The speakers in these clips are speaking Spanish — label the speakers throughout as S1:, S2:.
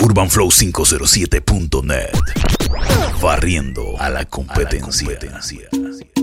S1: UrbanFlow507.net. Barriendo a la competencia.
S2: Tertium.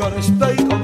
S1: melhor esteio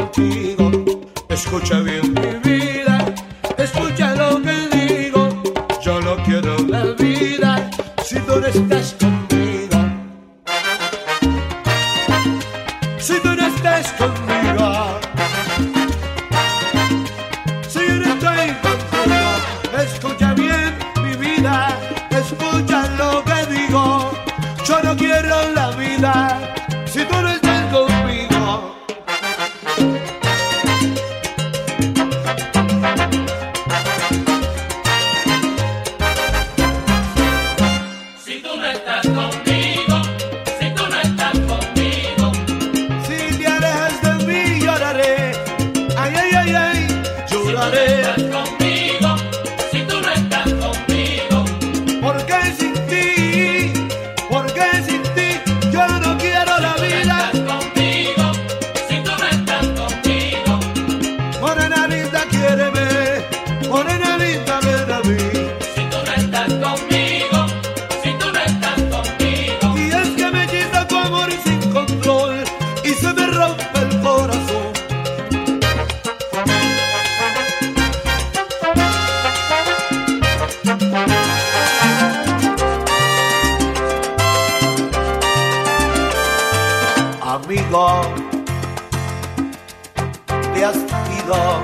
S1: despido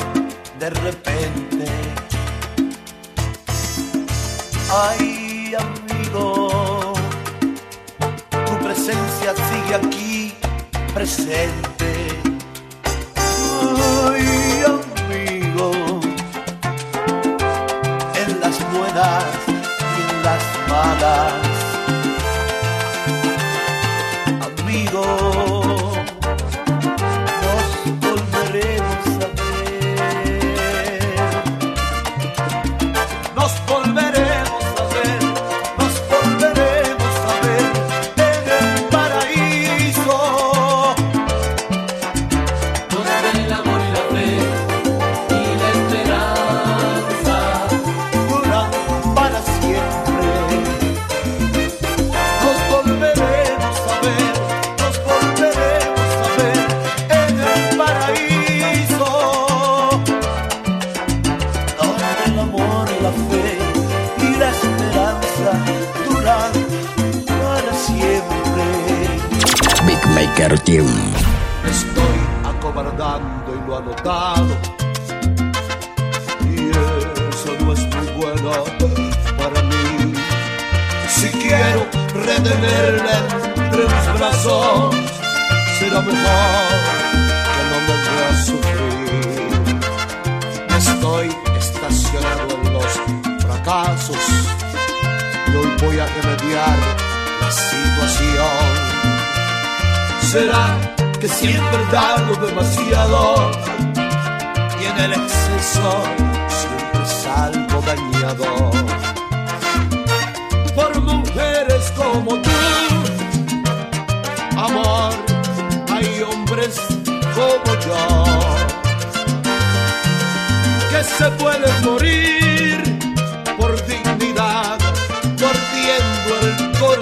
S1: de repente. Ay, amigo, tu presencia sigue aquí presente.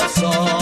S1: Corazón.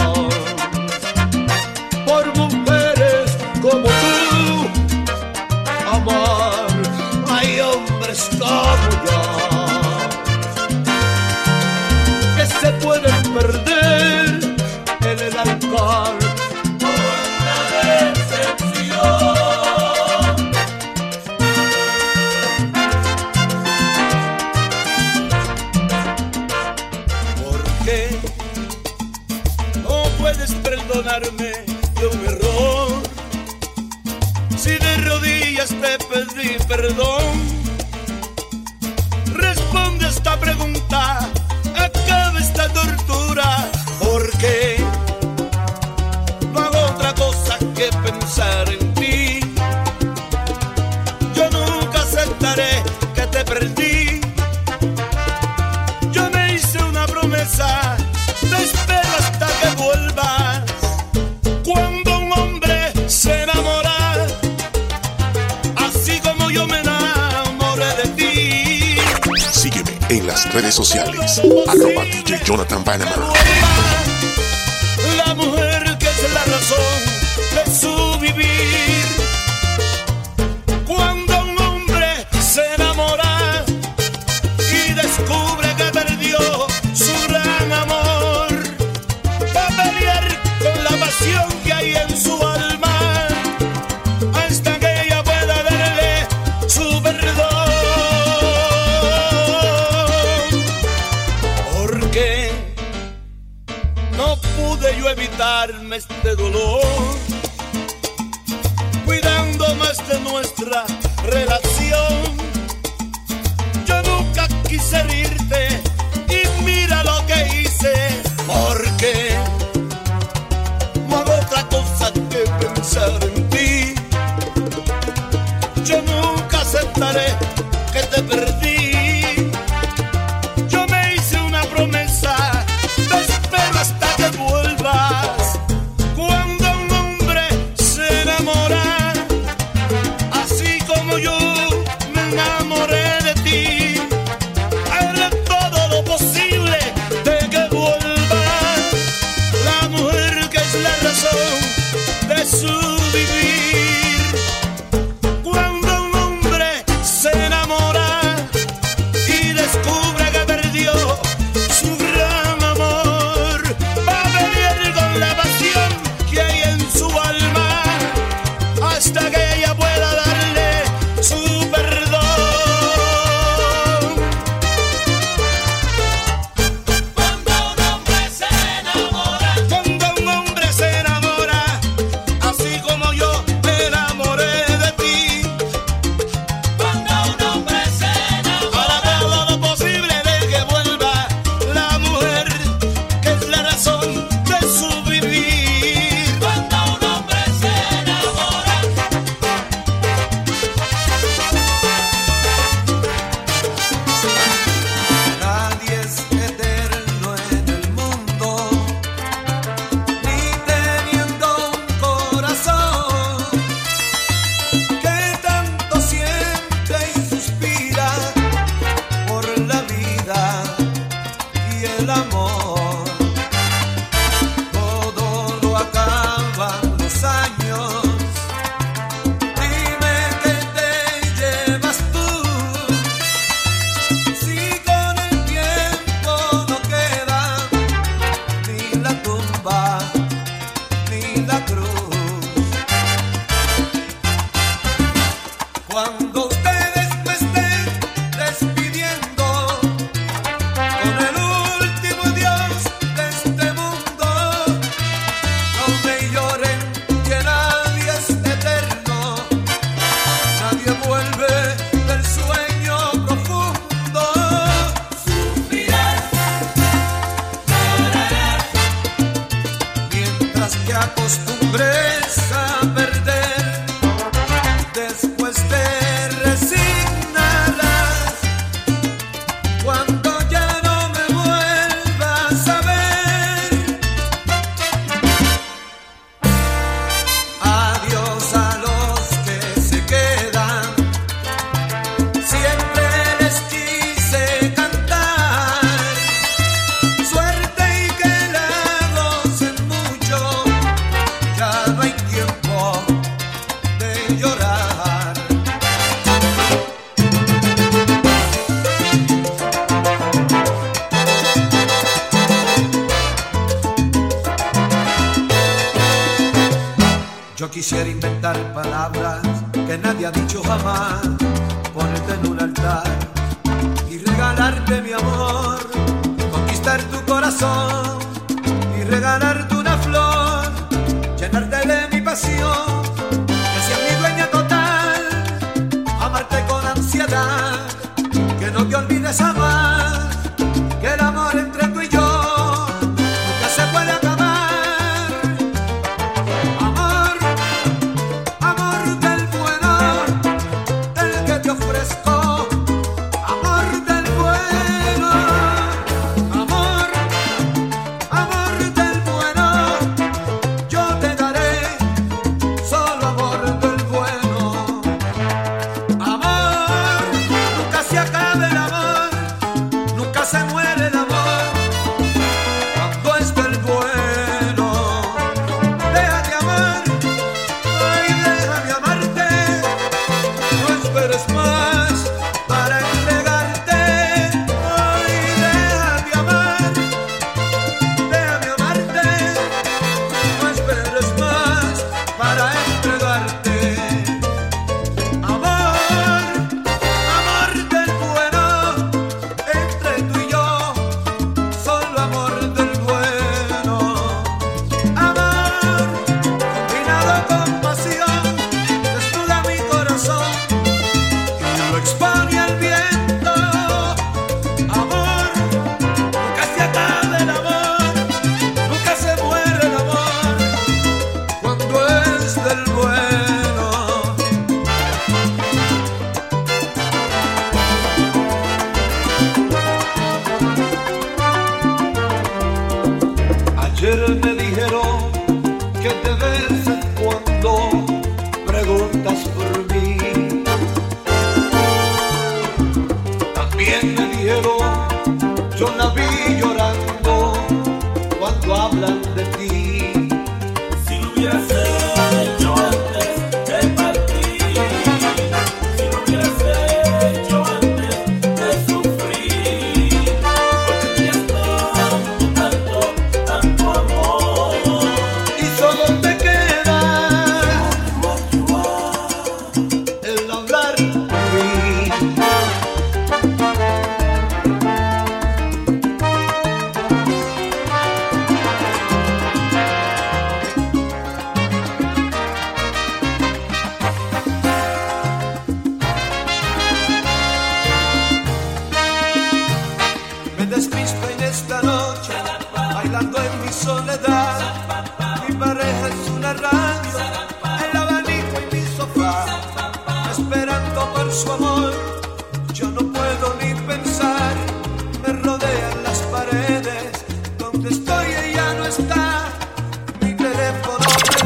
S1: ったれ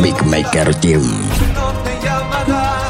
S1: su amor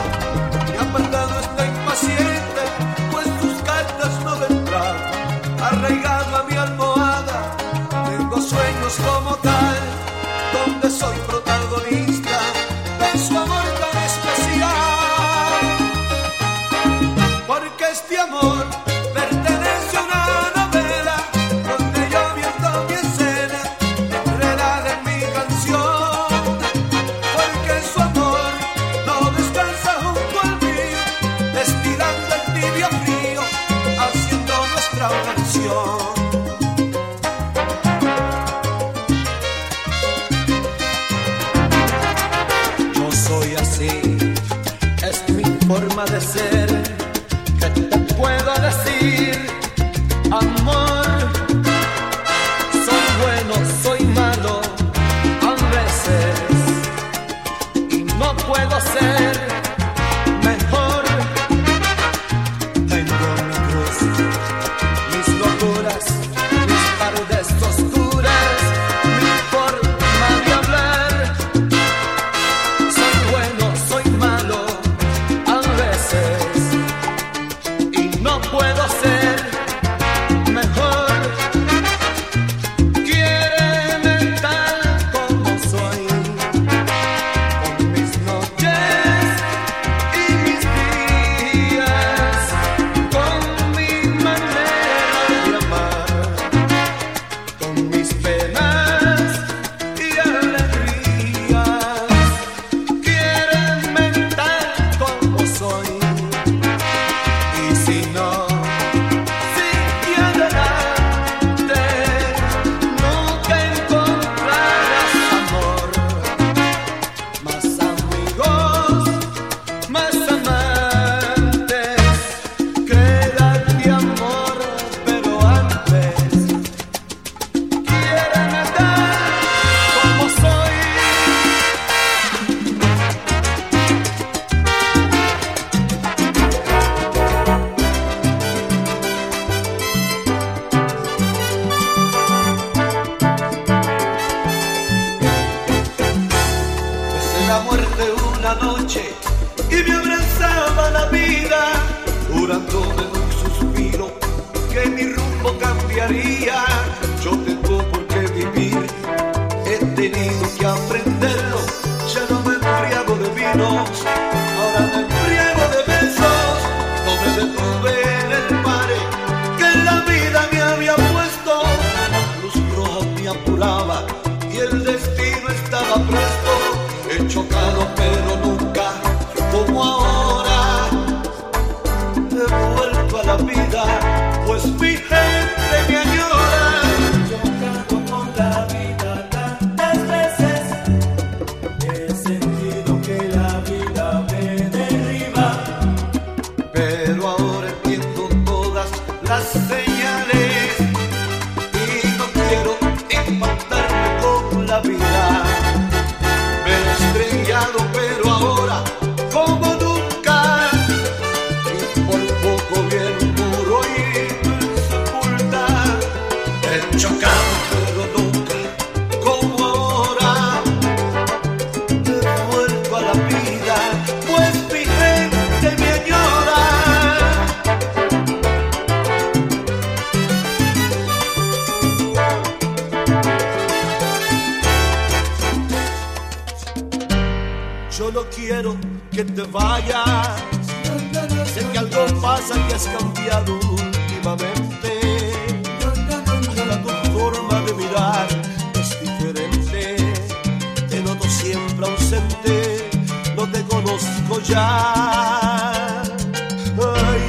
S1: Ay,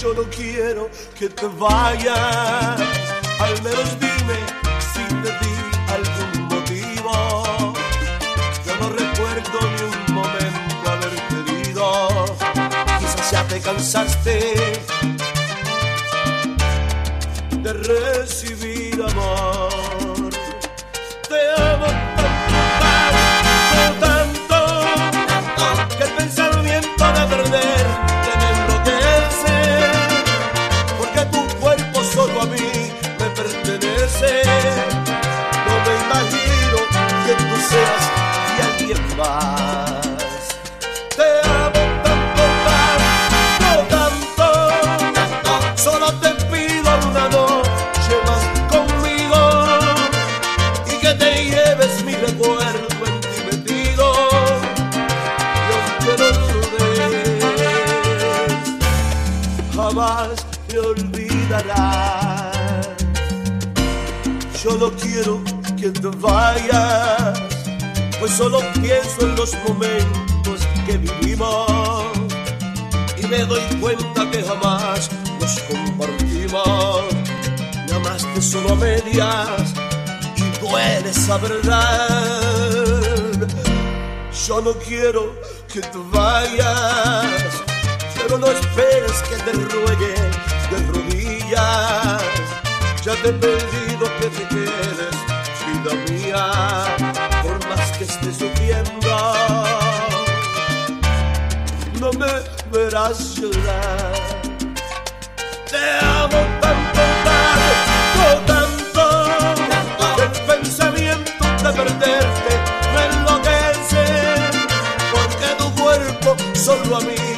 S1: yo no quiero que te vayas, al menos dime si te di algún motivo. Yo no recuerdo ni un momento haber pedido, quizás ya te cansaste de recibir no quiero que te vayas, pues solo pienso en los momentos que
S3: vivimos
S1: y me doy cuenta que jamás los compartimos. Me amaste solo a medias y duele esa verdad. Yo no quiero que te vayas, pero no esperes que te ruegue te he que te quedes, vida mía, por más que esté sufriendo, no me verás llorar. Te amo tanto, tanto, tanto, tanto. el pensamiento de perderte me enloquece, porque tu cuerpo solo a mí.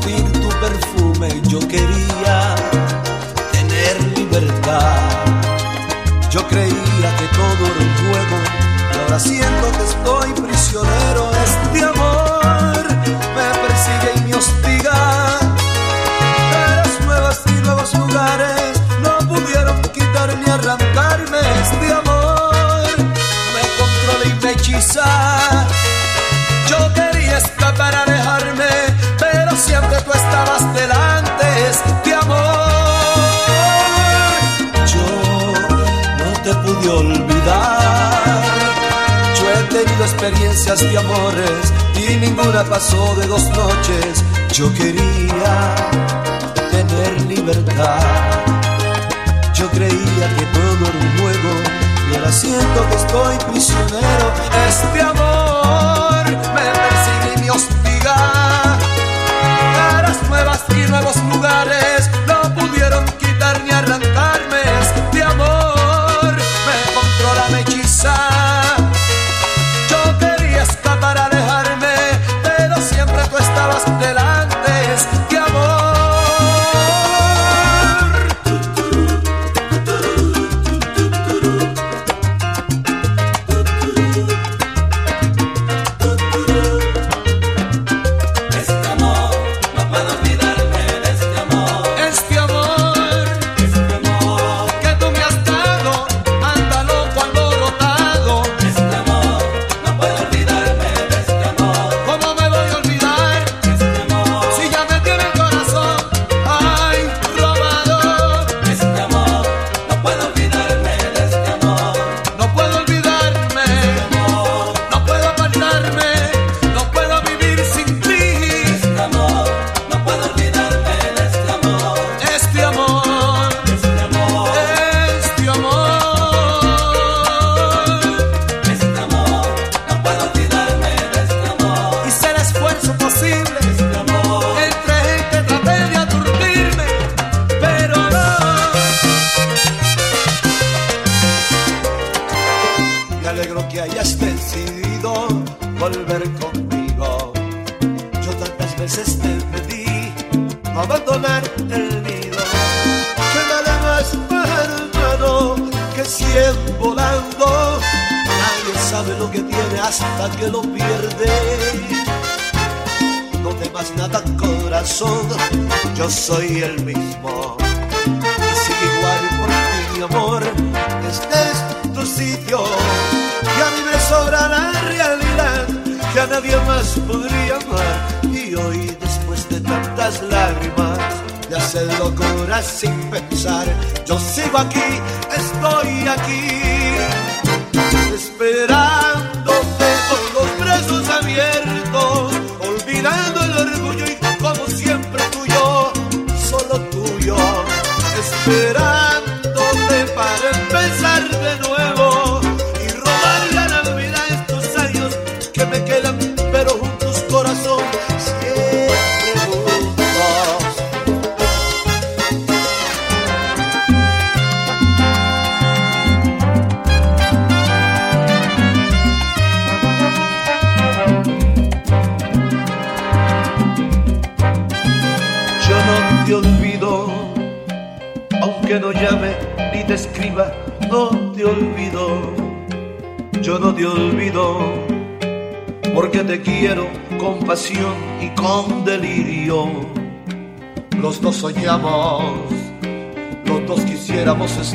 S1: sentir tu perfume, yo quería tener libertad. Yo creía que todo era un juego, ahora siento que estoy prisionero. experiencias y amores y ninguna pasó de dos noches. Yo quería tener libertad. Yo creía que todo era un juego y ahora siento que estoy prisionero. Este amor me persigue y me hostiga. Caras nuevas y nuevos lugares. sin pensar, yo sigo aquí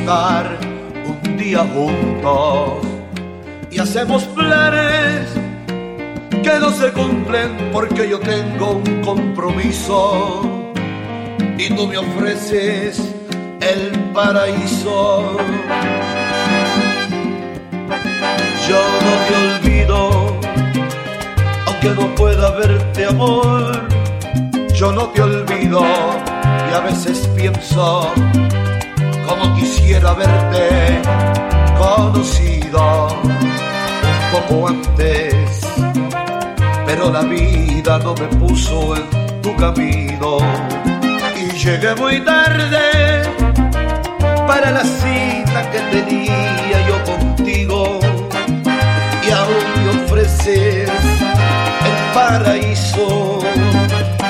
S1: un día juntos y hacemos planes que no se cumplen porque yo tengo un compromiso y tú me ofreces el paraíso. Yo no te olvido, aunque no pueda verte amor, yo no te olvido y a veces pienso como quisiera haberte conocido un poco antes, pero la vida no me puso en tu camino y llegué muy tarde para la cita que tenía yo contigo y aún me ofreces el paraíso.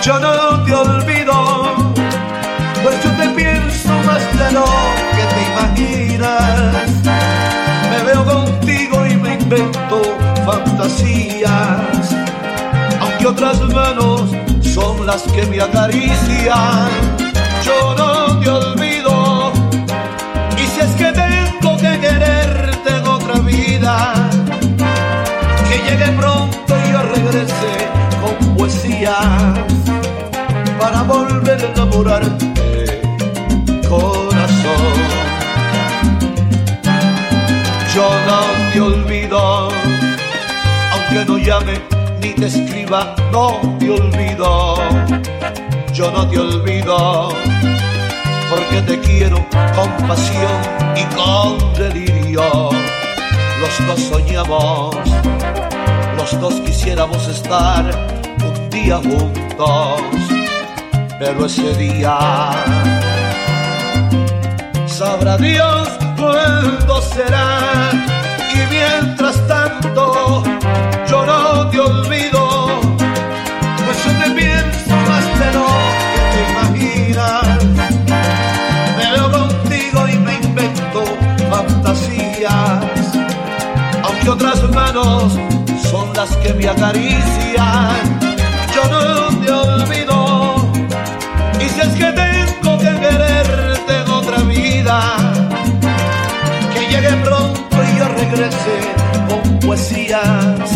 S1: Yo no te olvido, pues yo te pienso de lo que te imaginas. Me veo contigo y me invento fantasías, aunque otras manos son las que me acarician. Yo no te olvido, y si es que tengo que quererte en otra vida, que llegue pronto y yo regrese con poesías para volver a enamorarte. Con Yo no te olvido, aunque no llame ni te escriba, no te olvido. Yo no te olvido, porque te quiero con pasión y con delirio. Los dos soñamos, los dos quisiéramos estar un día juntos, pero ese día sabrá Dios cuándo Y mientras tanto, yo no te olvido, pues yo te pienso más de lo que te imaginas. Me veo contigo y me invento fantasías, aunque otras manos son las que me acarician. Yo no te olvido, y si es que tengo que quererte en otra vida, llegue pronto y yo regrese con poesías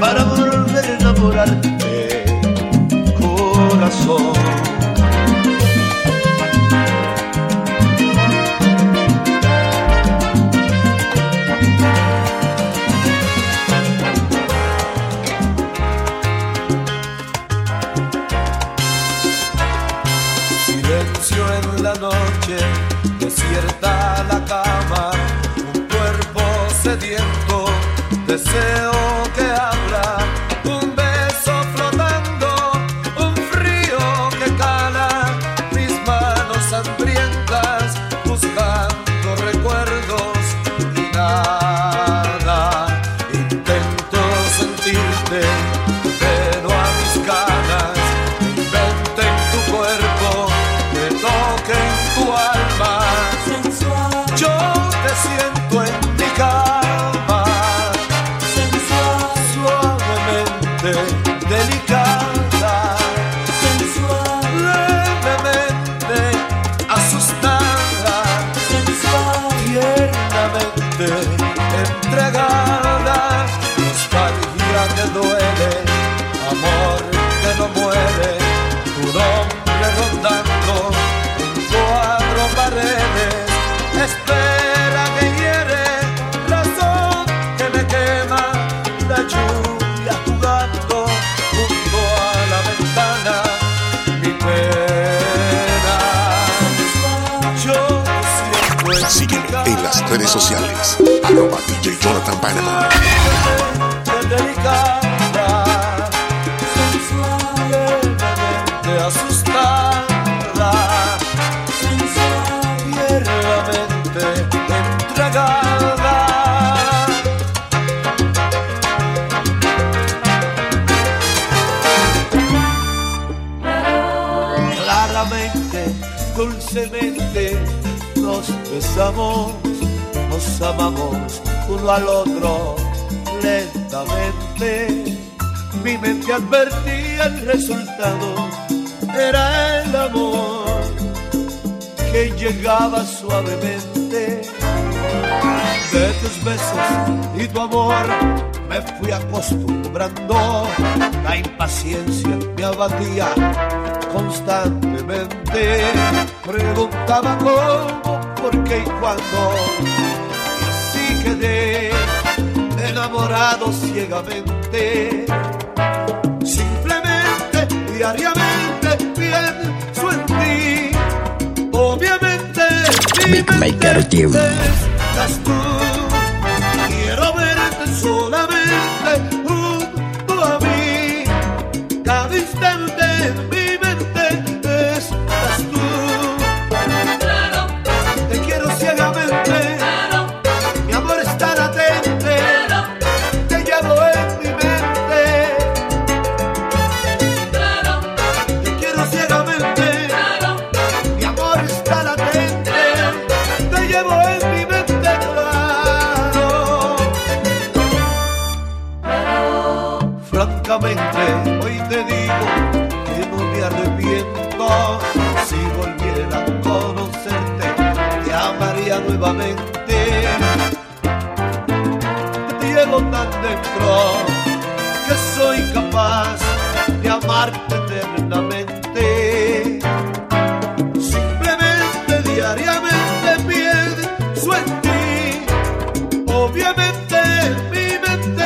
S1: para volver a enamorarte, corazón.
S4: fill Jonathan Panama.
S1: delicada, levemente asustada, entregada. Claramente, dulcemente nos besamos, nos amamos uno al otro lentamente. Mi mente advertía el resultado, era el amor que llegaba suavemente. De tus besos y tu amor me fui acostumbrando, la impaciencia me abatía constantemente. Preguntaba cómo, por qué y cuándo. Quedé enamorado ciegamente. Simplemente, diariamente, pienso en ti. Obviamente, mi mente
S5: Team.
S1: estás tú. mi mente.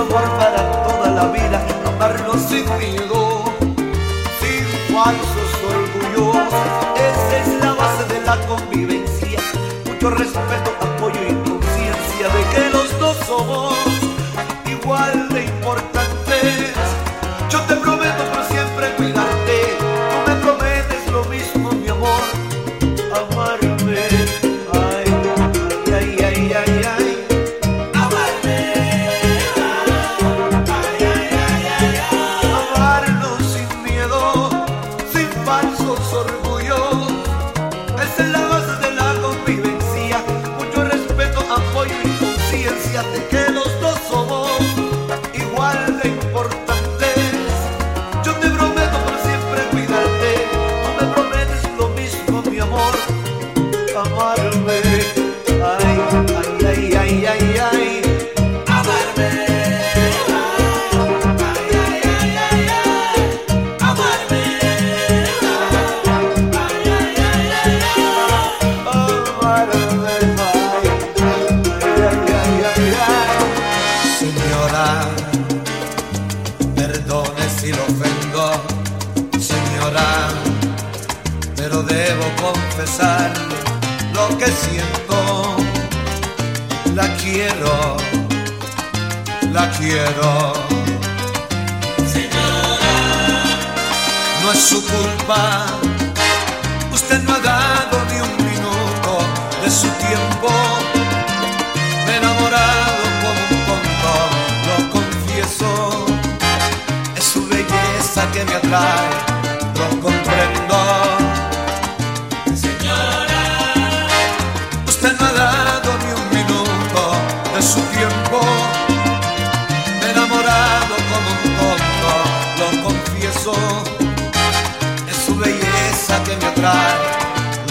S1: amor para toda la vida, amarlo sin miedo, sin falsos orgullos. Esa es la base de la convivencia, mucho respeto, apoyo y conciencia de que los dos somos.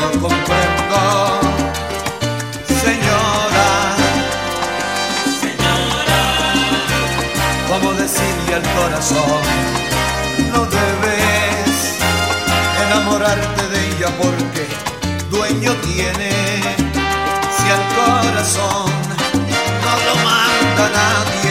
S1: no comprendo. Señora, señora, ¿cómo decirle al corazón? No debes enamorarte de ella porque dueño tiene. Si al corazón no lo manda nadie.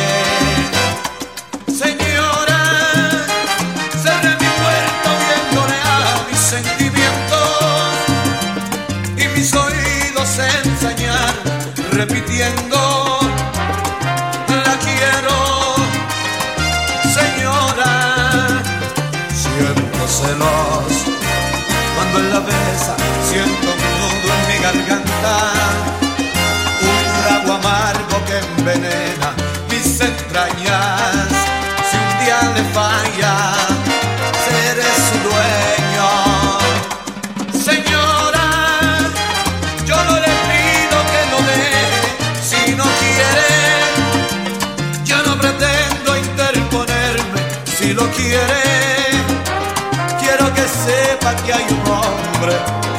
S1: cuando la besa siento un nudo en mi garganta, un trago amargo que envenena mis entrañas. Si un día le falla, seré su dueño. Señora, yo no le pido que lo dé si no quiere. Yo no pretendo interponerme si lo quiere. hasta que hay un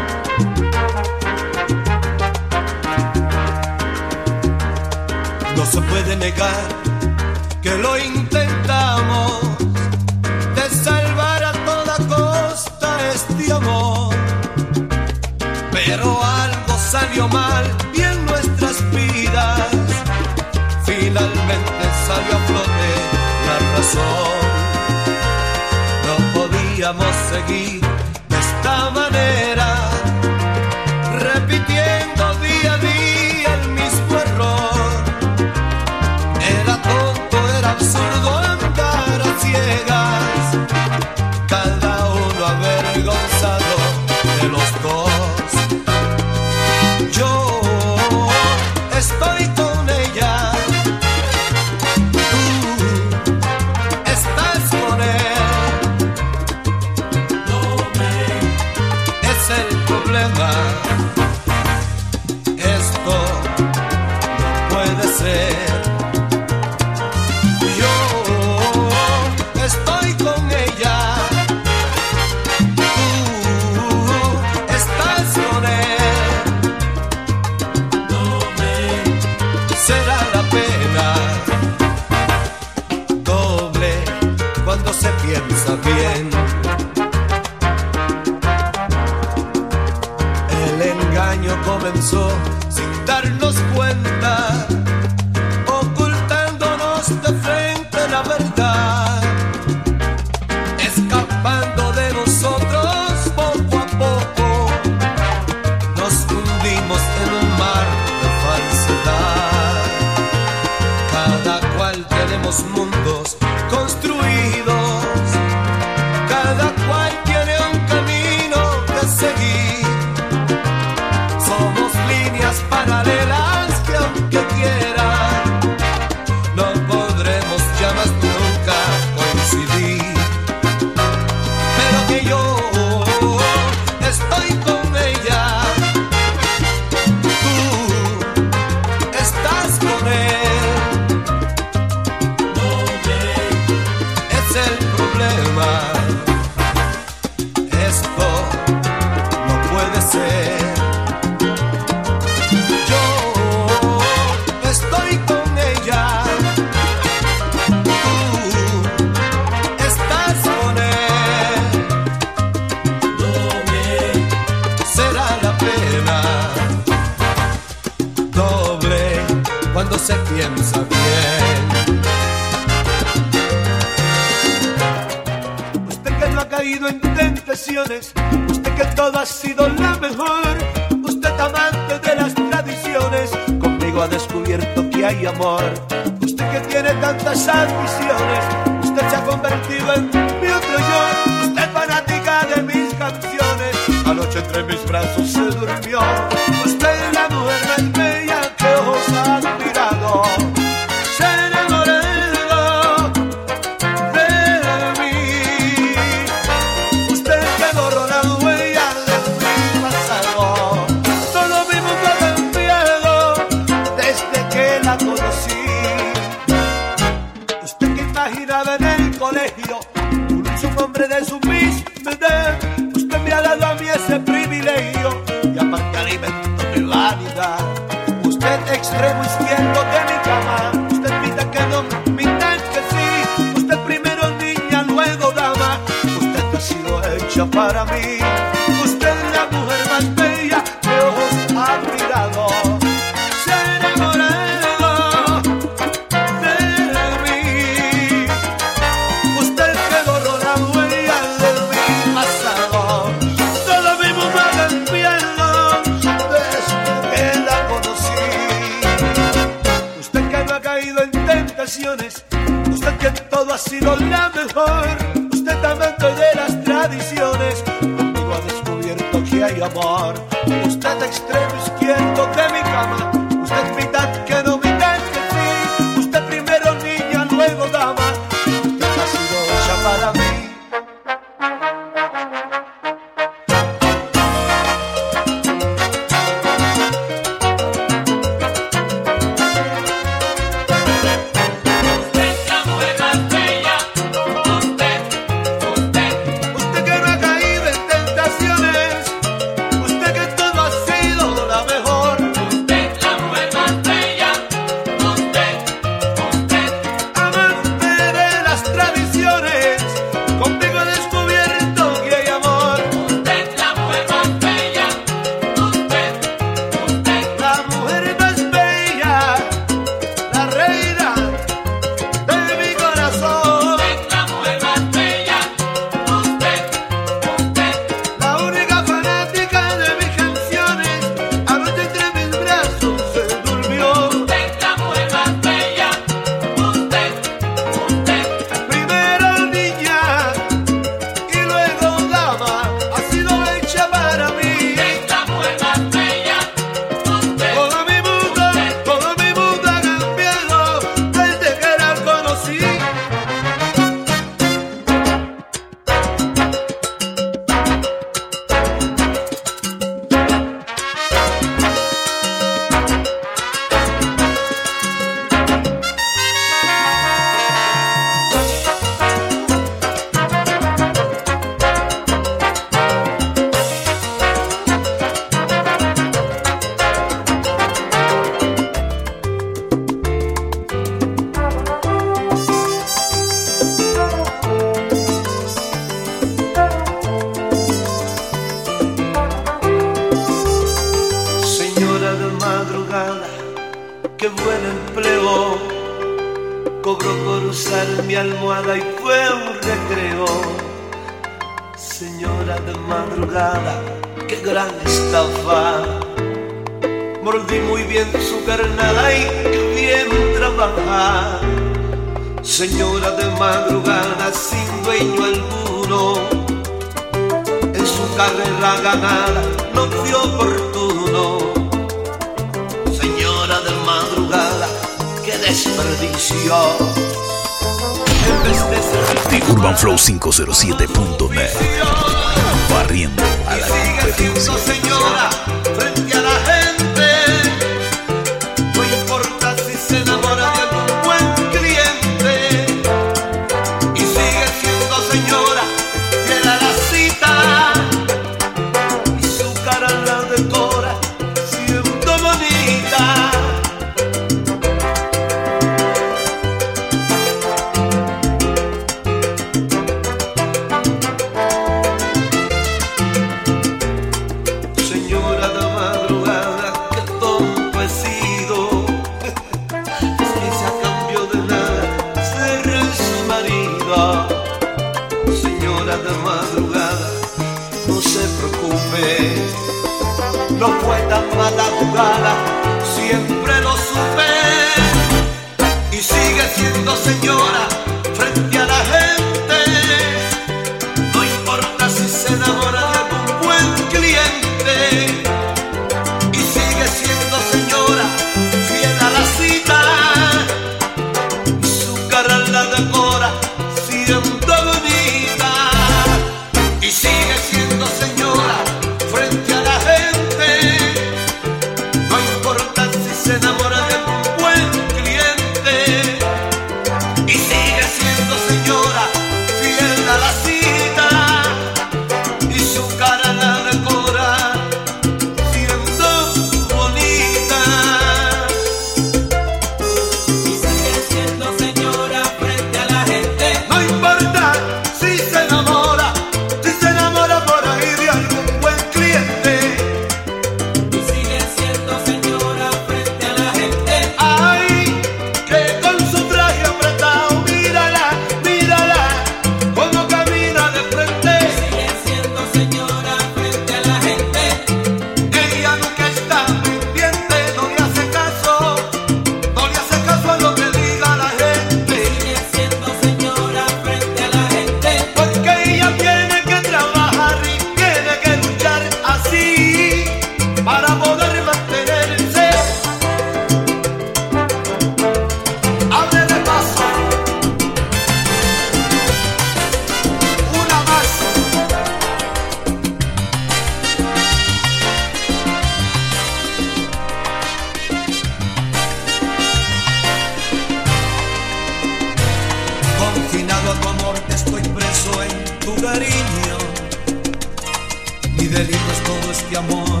S1: delitos todo este amor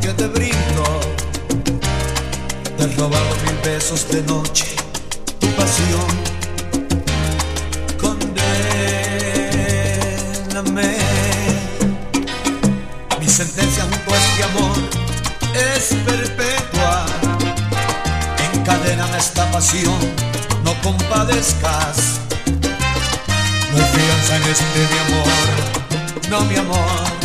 S1: que te brindo. Te he robado mil besos de noche, tu pasión. Condéname. Mi sentencia junto a este amor es perpetua. Encadéname esta pasión, no compadezcas. No hay fianza en este mi amor, no mi amor.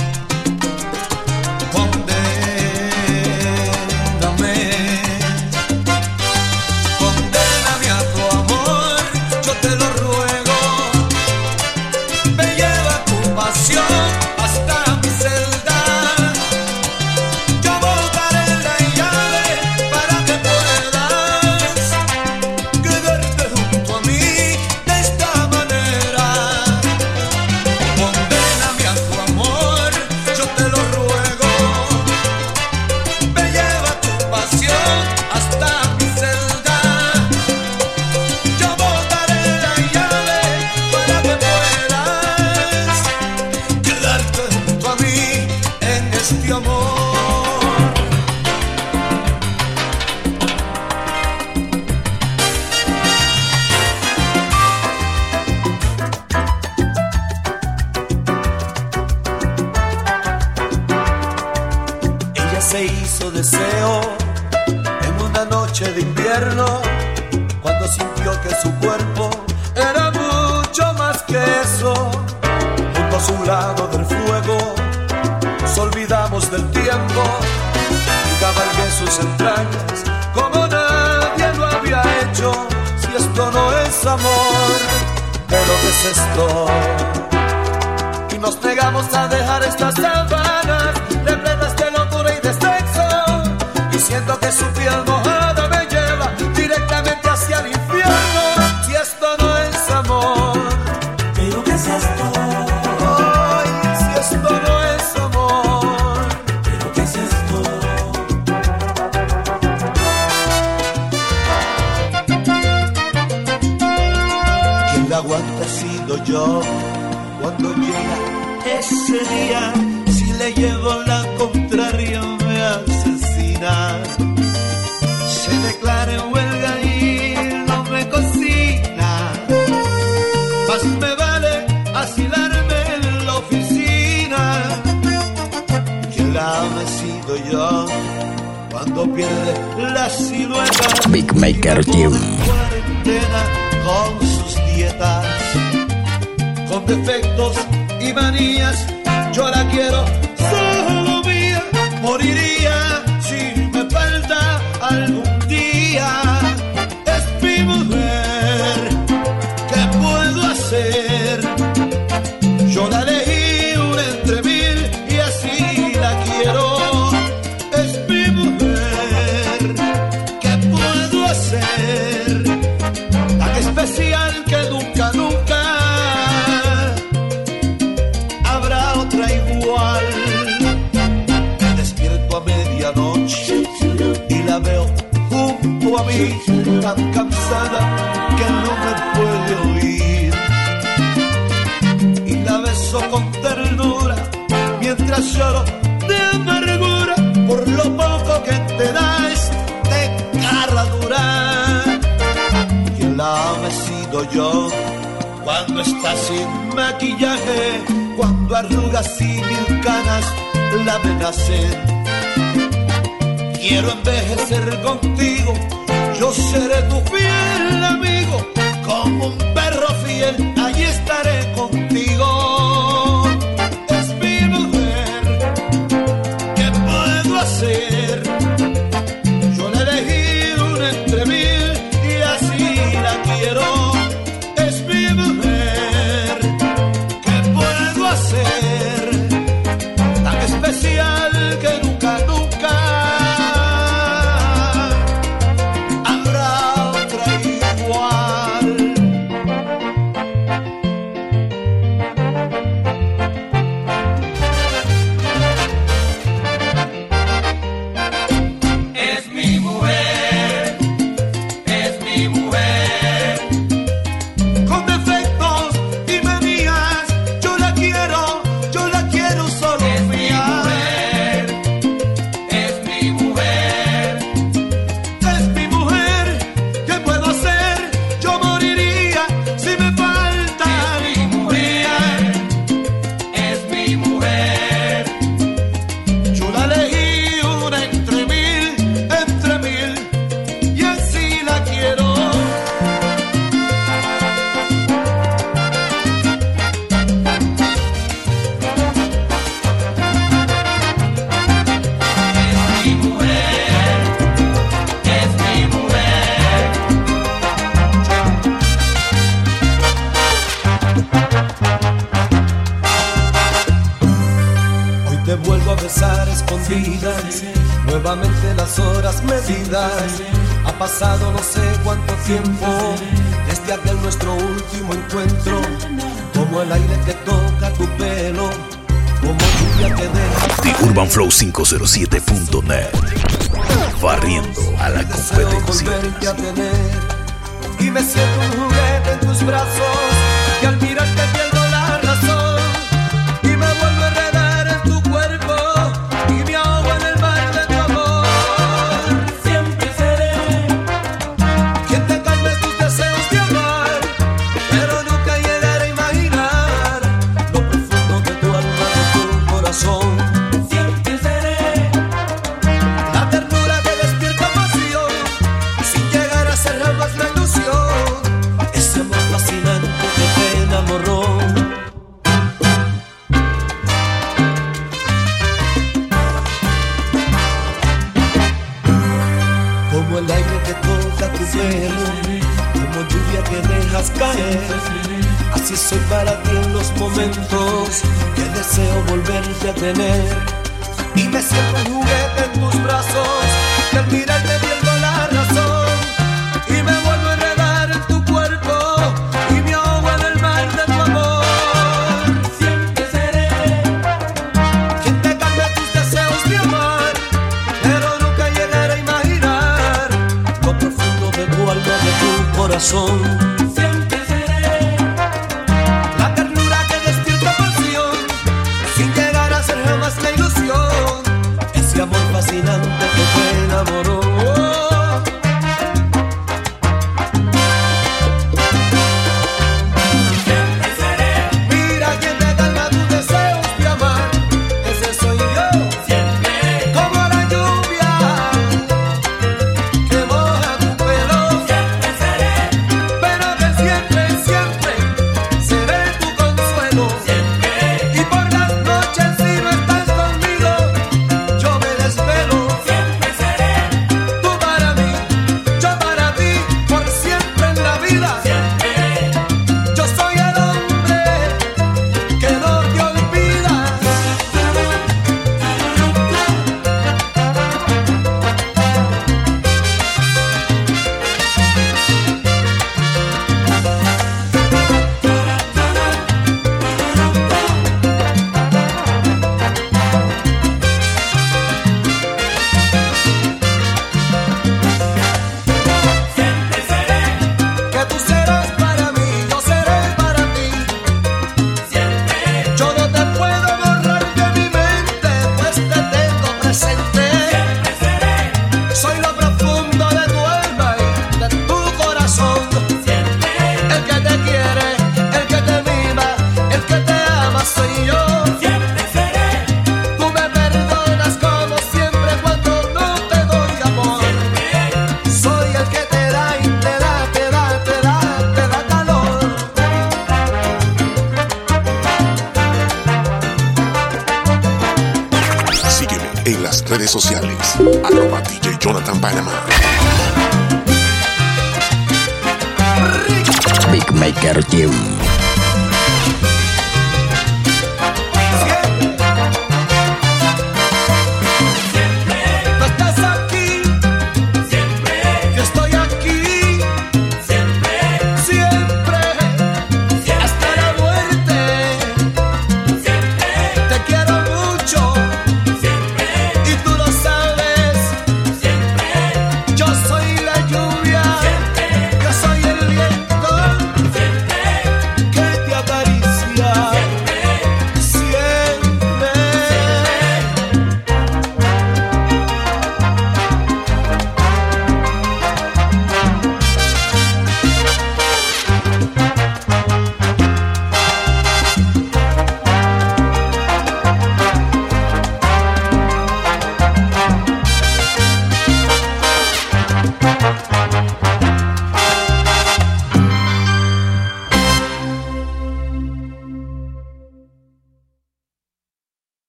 S1: a dejar estas sábanas repletas de locura y de sexo. Y siento que su piel
S5: Big Maker
S1: Gym. Con sus dietas, con defectos y manías, yo la quiero arrugas y mil canas la venacen. Quiero envejecer contigo, yo seré tu fiel amigo, como un perro fiel, allí estaré contigo.